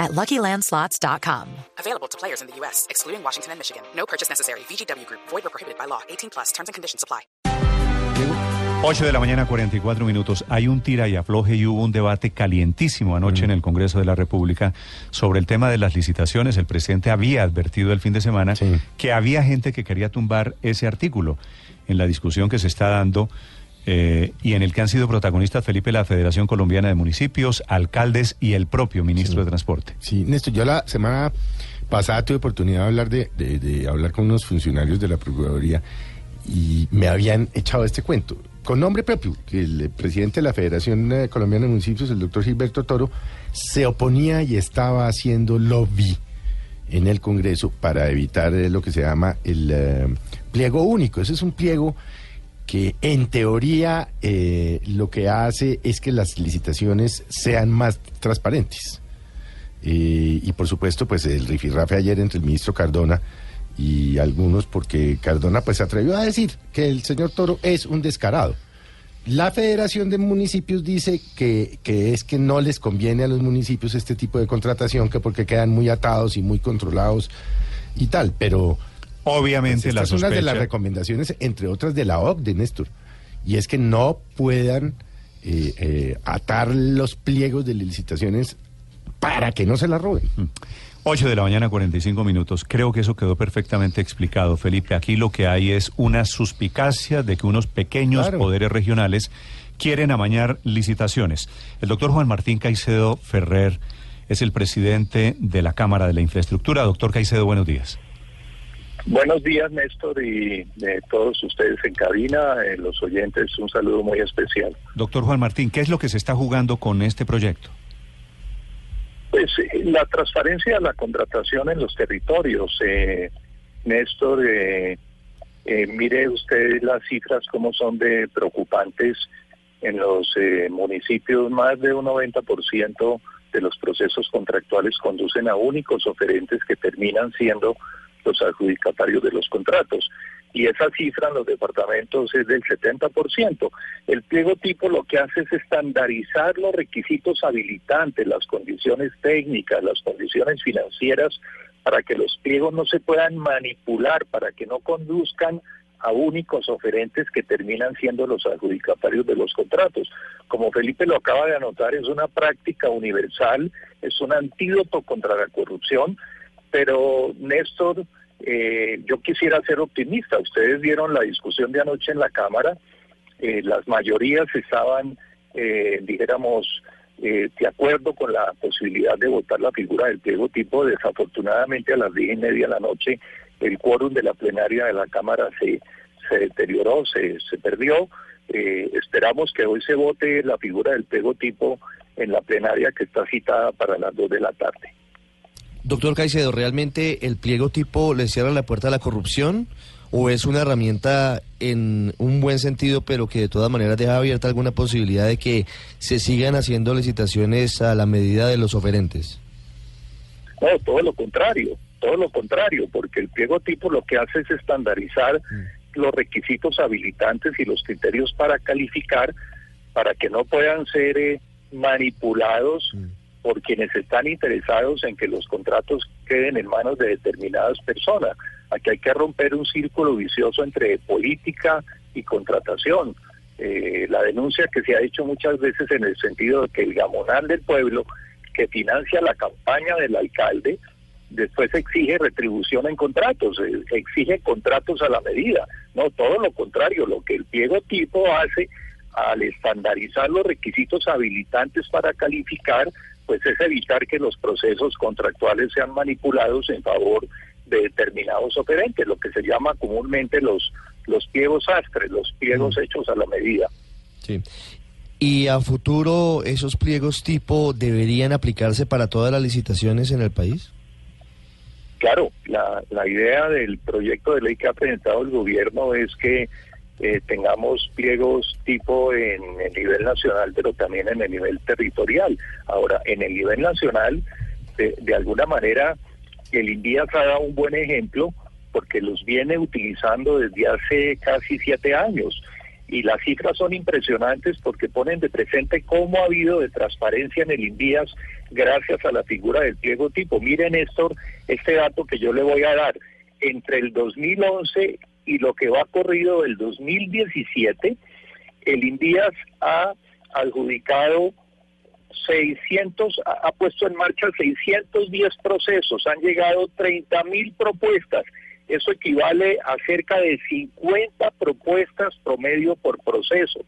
at LuckyLandSlots.com. Available to players in the U.S., excluding Washington and Michigan. No purchase necessary. VGW Group. Void or prohibited by law. 18 plus. Terms and conditions apply. 8 de la mañana, 44 minutos. Hay un tira y afloje y hubo un debate calientísimo anoche en el Congreso de la República sobre el tema de las licitaciones. El presidente había advertido el fin de semana que había gente que quería tumbar ese artículo en la discusión que se está dando eh, y en el que han sido protagonistas Felipe, la Federación Colombiana de Municipios, alcaldes y el propio ministro de Transporte. Sí, Néstor, yo la semana pasada tuve oportunidad de hablar de, de- de hablar con unos funcionarios de la Procuraduría y me habían echado este cuento. Con nombre propio, que el presidente de la Federación eh, Colombiana de Municipios, el doctor Gilberto Toro, se oponía y estaba haciendo lobby en el Congreso para evitar eh, lo que se llama el eh, pliego único. Ese es un pliego que en teoría eh, lo que hace es que las licitaciones sean más transparentes. Eh, y por supuesto, pues el rifirrafe ayer entre el ministro Cardona y algunos, porque Cardona pues se atrevió a decir que el señor Toro es un descarado. La Federación de Municipios dice que, que es que no les conviene a los municipios este tipo de contratación, que porque quedan muy atados y muy controlados y tal, pero... Obviamente Pues la es una de las recomendaciones, entre otras de la OCDE, Néstor, y es que no puedan eh, eh, atar los pliegos de licitaciones para que no se la roben. 8 de la mañana, 45 minutos. Creo que eso quedó perfectamente explicado, Felipe. Aquí lo que hay es una suspicacia de que unos pequeños Claro. poderes regionales quieren amañar licitaciones. El doctor Juan Martín Caicedo Ferrer es el presidente de la Cámara de la Infraestructura. Doctor Caicedo, buenos días. Buenos días, Néstor, y de todos ustedes en cabina, eh, los oyentes, un saludo muy especial. Doctor Juan Martín, ¿qué es lo que se está jugando con este proyecto? Pues eh, la transparencia de la contratación en los territorios, eh, Néstor, eh, eh, mire usted las cifras como son de preocupantes en los eh, municipios, más de un 90% de los procesos contractuales conducen a únicos oferentes que terminan siendo los adjudicatarios de los contratos. Y esa cifra en los departamentos es del 70%. El pliego tipo lo que hace es estandarizar los requisitos habilitantes, las condiciones técnicas, las condiciones financieras, para que los pliegos no se puedan manipular, para que no conduzcan a únicos oferentes que terminan siendo los adjudicatarios de los contratos. Como Felipe lo acaba de anotar, es una práctica universal, es un antídoto contra la corrupción, pero Néstor, eh, yo quisiera ser optimista. Ustedes vieron la discusión de anoche en la Cámara, eh, las mayorías estaban, eh, dijéramos, eh, de acuerdo con la posibilidad de votar la figura del pliego tipo. Desafortunadamente a las diez y media de la noche el quórum de la plenaria de la Cámara se, se deterioró, se, perdió. Eh, esperamos que hoy se vote la figura del pliego tipo en la plenaria que está citada para las dos de la tarde. Doctor Caicedo, ¿realmente el pliego tipo le cierra la puerta a la corrupción o es una herramienta en un buen sentido, pero que de todas maneras deja abierta alguna posibilidad de que se sigan haciendo licitaciones a la medida de los oferentes? No, todo lo contrario, todo lo contrario, porque el pliego tipo lo que hace es estandarizar los requisitos habilitantes y los criterios para calificar para que no puedan ser eh, manipulados por quienes están interesados en que los contratos queden en manos de determinadas personas. Aquí hay que romper un círculo vicioso entre política y contratación. Eh, la denuncia que se ha hecho muchas veces en el sentido de que el gamonal del pueblo que financia la campaña del alcalde después exige retribución en contratos, eh, exige contratos a la medida. No, todo lo contrario, lo que el pliego tipo hace al estandarizar los requisitos habilitantes para calificar, pues es evitar que los procesos contractuales sean manipulados en favor de determinados oferentes, lo que se llama comúnmente los los pliegos astres, los pliegos hechos a la medida. Sí. ¿Y a futuro esos pliegos tipo deberían aplicarse para todas las licitaciones en el país? Claro, la, la idea del proyecto de ley que ha presentado el gobierno es que eh, tengamos pliegos tipo en el nivel nacional, pero también en el nivel territorial. Ahora, en el nivel nacional, de, alguna manera, el INVIAS ha dado un buen ejemplo porque los viene utilizando desde hace casi siete años. Y las cifras son impresionantes porque ponen de presente cómo ha habido de transparencia en el INVIAS gracias a la figura del pliego tipo. Miren, Néstor, este dato que yo le voy a dar. Entre el 2011 y lo que va corrido del 2017, el INVIAS ha adjudicado 600, ha ha puesto en marcha 610 procesos, han llegado 30 mil propuestas. Eso equivale a cerca de 50 propuestas promedio por proceso,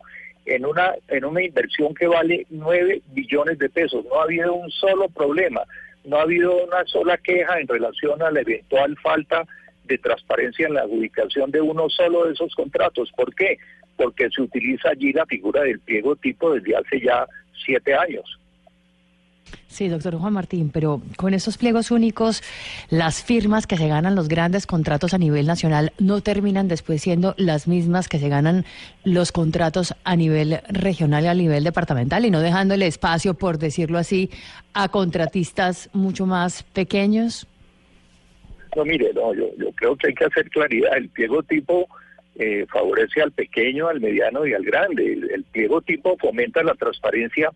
en una, en una inversión que vale 9 billones de pesos. No ha habido un solo problema, no ha habido una sola queja en relación a la eventual falta de transparencia en la adjudicación de uno solo de esos contratos. ¿Por qué? Porque se utiliza allí la figura del pliego tipo desde hace ya siete años. Sí, doctor Juan Martín, pero con esos pliegos únicos, las firmas que se ganan los grandes contratos a nivel nacional no terminan después siendo las mismas que se ganan los contratos a nivel regional y a nivel departamental y no dejándole espacio, por decirlo así, a contratistas mucho más pequeños. No, mire, no, yo, yo creo que hay que hacer claridad. El pliego tipo eh, favorece al pequeño, al mediano y al grande. El, el pliego tipo fomenta la transparencia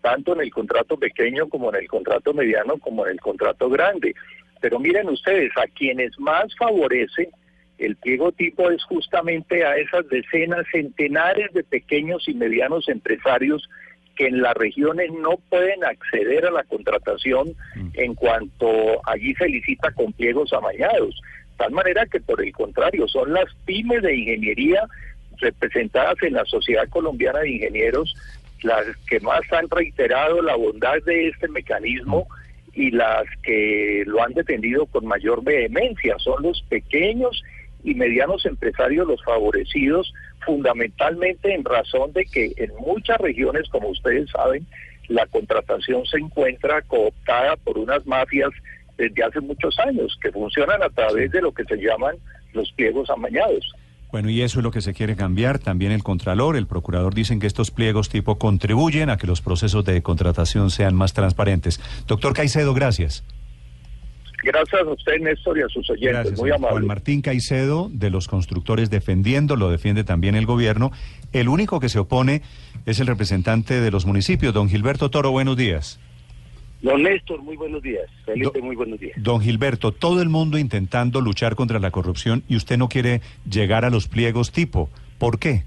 tanto en el contrato pequeño como en el contrato mediano como en el contrato grande. Pero miren ustedes, a quienes más favorece el pliego tipo es justamente a esas decenas, centenares de pequeños y medianos empresarios que en las regiones no pueden acceder a la contratación en cuanto allí se licita con pliegos amañados. Tal manera que por el contrario, son las pymes de ingeniería representadas en la Sociedad Colombiana de Ingenieros las que más han reiterado la bondad de este mecanismo y las que lo han defendido con mayor vehemencia. Son los pequeños y medianos empresarios los favorecidos, fundamentalmente en razón de que en muchas regiones, como ustedes saben, la contratación se encuentra cooptada por unas mafias desde hace muchos años, que funcionan a través de lo que se llaman los pliegos amañados. Bueno, y eso es lo que se quiere cambiar. También el Contralor, el Procurador dicen que estos pliegos tipo contribuyen a que los procesos de contratación sean más transparentes. Doctor Caicedo, gracias. Gracias a usted, Néstor, y a sus oyentes. Gracias. Muy amable. Juan Martín Caicedo, de los constructores defendiendo, lo defiende también el gobierno. El único que se opone es el representante de los municipios, don Gilberto Toro. Buenos días. Don Néstor, muy buenos días. Felipe, muy buenos días. Don Gilberto, todo el mundo intentando luchar contra la corrupción y usted no quiere llegar a los pliegos tipo. ¿Por qué?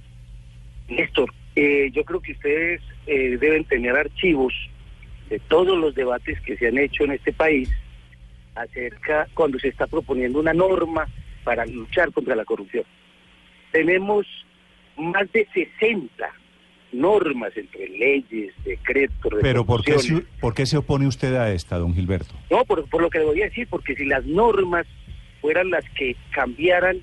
Néstor, eh, yo creo que ustedes eh, deben tener archivos de todos los debates que se han hecho en este país acerca cuando se está proponiendo una norma para luchar contra la corrupción. Tenemos más de 60 normas entre leyes, decretos, Pero ¿por qué, se. ¿por qué se opone usted a esta, don Gilberto? No, por, por lo que le voy a decir, porque si las normas fueran las que cambiaran,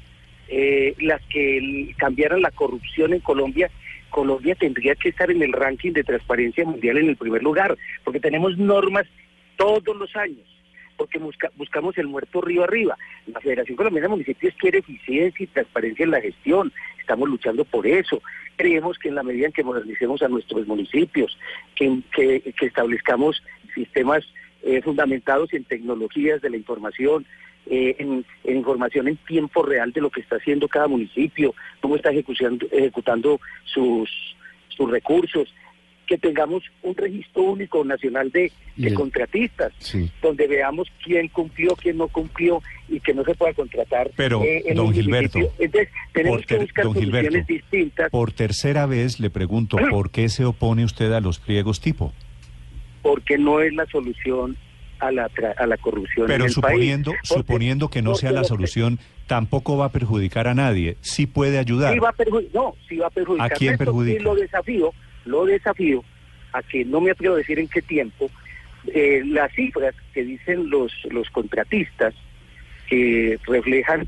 eh, las que cambiaran la corrupción en Colombia, Colombia tendría que estar en el ranking de transparencia mundial en el primer lugar, porque tenemos normas todos los años, porque busca- buscamos el muerto río arriba. La Federación Colombiana de Municipios quiere eficiencia y transparencia en la gestión, estamos luchando por eso. Creemos que en la medida en que modernicemos a nuestros municipios, que, que- establezcamos sistemas eh, fundamentados en tecnologías de la información, eh, en, en información en tiempo real de lo que está haciendo cada municipio, cómo está ejecutando, ejecutando sus, sus recursos, que tengamos un registro único nacional de, de contratistas, Sí. donde veamos quién cumplió, quién no cumplió y que no se pueda contratar. Pero, eh, en don un Gilberto. Entonces, tenemos que buscar don soluciones Gilberto, distintas Por tercera vez le pregunto, ¿por qué se opone usted a los pliegos tipo? porque no es la solución a la, tra- a la corrupción Pero en el suponiendo, país. Porque- suponiendo que no sea la solución, tampoco va a perjudicar a nadie. Sí puede ayudar. Sí va a no, sí va a perjudicar. ¿A quién perjudica? Y lo desafío, lo desafío a que no me atrevo a decir en qué tiempo, eh, las cifras que dicen los, los contratistas que reflejan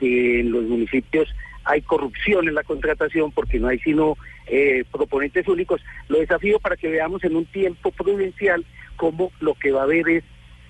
que en los municipios hay corrupción en la contratación porque no hay sino eh, proponentes únicos. Lo desafío para que veamos en un tiempo prudencial cómo lo que va a haber es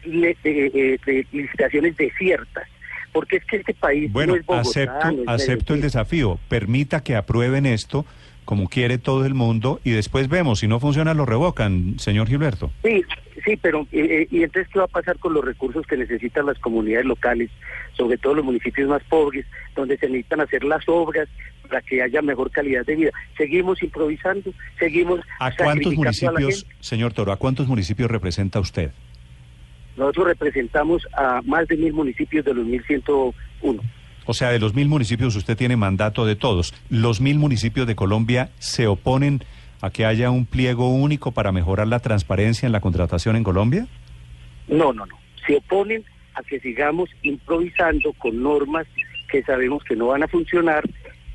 le- eh, eh, de licitaciones desiertas, porque es que este país Bueno, no es Bogotá, acepto, no es acepto el desafío. Permita que aprueben esto como quiere todo el mundo y después vemos. Si no funciona, lo revocan, señor Gilberto. Sí, sí, pero eh, eh, ¿y entonces qué va a pasar con los recursos que necesitan las comunidades locales, sobre todo los municipios más pobres, donde se necesitan hacer las obras para que haya mejor calidad de vida? Seguimos improvisando, seguimos ¿A cuántos a municipios, señor Toro, a cuántos municipios representa usted? Nosotros representamos a más de mil municipios de los 1101. O sea, de los mil municipios usted tiene mandato de todos. ¿Los mil municipios de Colombia se oponen a que haya un pliego único para mejorar la transparencia en la contratación en Colombia? No, no, no. Se oponen a que sigamos improvisando con normas que sabemos que no van a funcionar,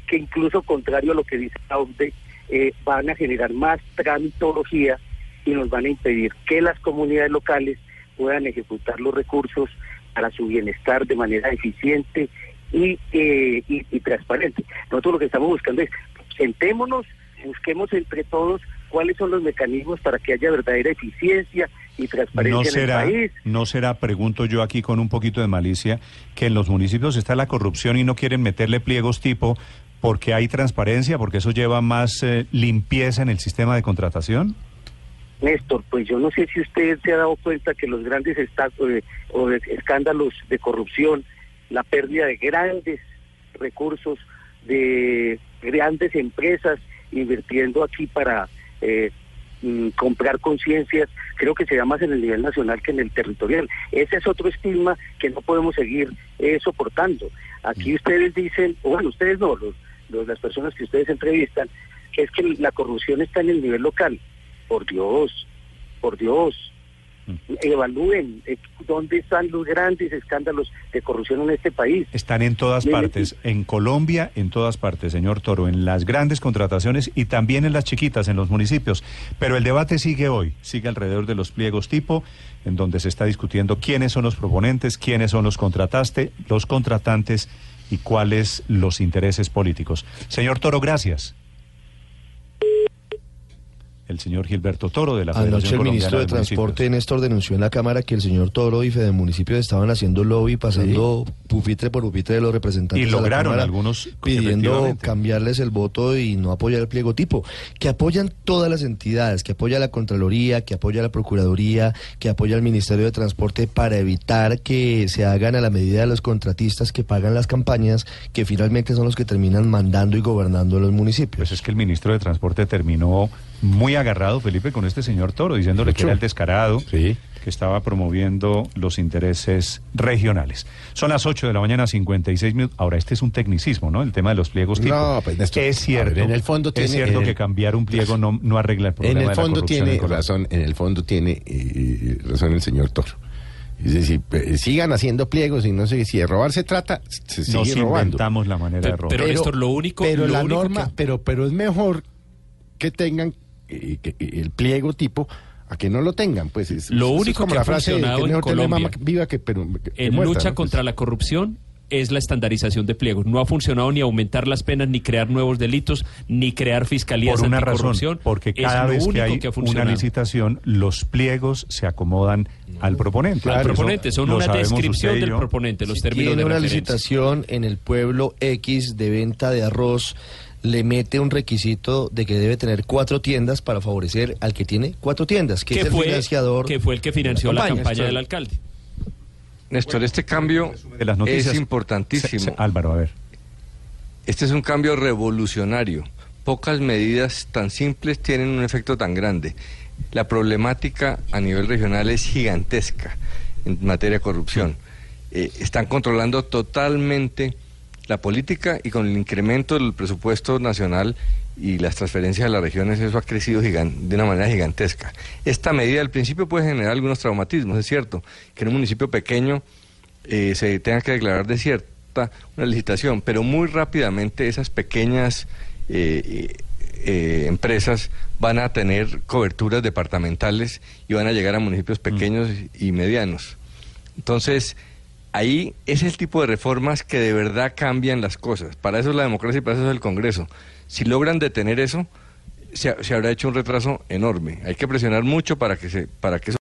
que incluso contrario a lo que dice la OCDE, eh, van a generar más tramitología y nos van a impedir que las comunidades locales puedan ejecutar los recursos para su bienestar de manera eficiente y, eh, y, y transparente. Nosotros lo que estamos buscando es sentémonos, busquemos entre todos cuáles son los mecanismos para que haya verdadera eficiencia y transparencia No en el será, país. no será, pregunto yo aquí con un poquito de malicia, que en los municipios está la corrupción y no quieren meterle pliegos tipo porque hay transparencia, porque eso lleva más eh, limpieza en el sistema de contratación. Néstor, pues yo no sé si usted se ha dado cuenta que los grandes eh, o de escándalos de corrupción, la pérdida de grandes recursos, de grandes empresas invirtiendo aquí para eh, mm, comprar conciencias, creo que se da más en el nivel nacional que en el territorial. Ese es otro estigma que no podemos seguir eh, soportando. Aquí ustedes dicen, o bueno, ustedes no, los, los- las personas que ustedes entrevistan, que es que la corrupción está en el nivel local. Por Dios, por Dios. Evalúen eh, dónde están los grandes escándalos de corrupción en este país. Están en todas partes, en Colombia, en todas partes, señor Toro, en las grandes contrataciones y también en las chiquitas, en los municipios. Pero el debate sigue hoy, sigue alrededor de los pliegos tipo, en donde se está discutiendo quiénes son los proponentes, quiénes son los contrataste, los contratantes y cuáles los intereses políticos. Señor Toro, gracias. El señor Gilberto Toro de la Anoche Federación el Colombiana ministro de de. Transporte, Néstor, denunció en la Cámara que el señor Toro y Fede Municipios estaban haciendo lobby, pasando pupitre por pupitre de los representantes Y de la lograron Cámara, algunos, pidiendo cambiarles el voto y no apoyar el pliego tipo, que apoyan todas las entidades, que apoya la Contraloría, que apoya la Procuraduría, que apoya el Ministerio de Transporte para evitar que se hagan a la medida de los contratistas que pagan las campañas, que finalmente son los que terminan mandando y gobernando los municipios. Pues es que el ministro de Transporte terminó muy agarrado, Felipe, con este señor Toro, diciéndole que era el descarado, Sí. que estaba promoviendo los intereses regionales. Son las 8 de la mañana, 56 minutos. Ahora, este es un tecnicismo, ¿no? El tema de los pliegos tipo. No, pues, Néstor, es cierto. ver, en el fondo es tiene- cierto en que el- cambiar un pliego no, no arregla el En problema el de la fondo corrupción tiene en razón, en el fondo tiene eh, razón el señor Toro. Es decir, eh, sigan haciendo pliegos y no sé si de robar se trata, se sigue Nos robando. inventamos la manera Pero- de robar. pero- Néstor, lo único- pero lo la único norma, que- pero pero es mejor que tengan el pliego tipo a que no lo tengan, pues es, Lo es único como que la ha frase que funcionado es en mejor Colombia viva que pero que- que En muerta, lucha ¿no? contra Pues, la corrupción es la estandarización de pliegos. No ha funcionado ni aumentar las penas, ni crear nuevos delitos, ni crear fiscalías Por una razón, anticorrupción. porque Es cada lo vez que hay ha una funcionado. licitación, los pliegos se acomodan al proponente. Al Eso proponente, son una descripción del proponente, los Si términos tiene de una referencia. licitación en el pueblo X de venta de arroz, le mete un requisito de que debe tener cuatro tiendas para favorecer al que tiene cuatro tiendas, que, es el fue, financiador. que fue el que financió la campaña. campaña del alcalde. Néstor, este cambio De las noticias. es importantísimo. Se- se- Álvaro, a ver. Este es un cambio revolucionario. Pocas medidas tan simples tienen un efecto tan grande. La problemática a nivel regional es gigantesca en materia de corrupción. Eh, están controlando totalmente la política y con el incremento del presupuesto nacional y las transferencias a las regiones, eso ha crecido de una manera gigantesca. Esta medida al principio puede generar algunos traumatismos, es cierto, que en un municipio pequeño eh, se tenga que declarar desierta una licitación, pero muy rápidamente esas pequeñas eh, eh, empresas van a tener coberturas departamentales y van a llegar a municipios pequeños y medianos. Entonces, ahí es el tipo de reformas que de verdad cambian las cosas. Para eso es la democracia y para eso es el Congreso. Si logran detener eso, se, se habrá hecho un retraso enorme. Hay que presionar mucho para que se, para que eso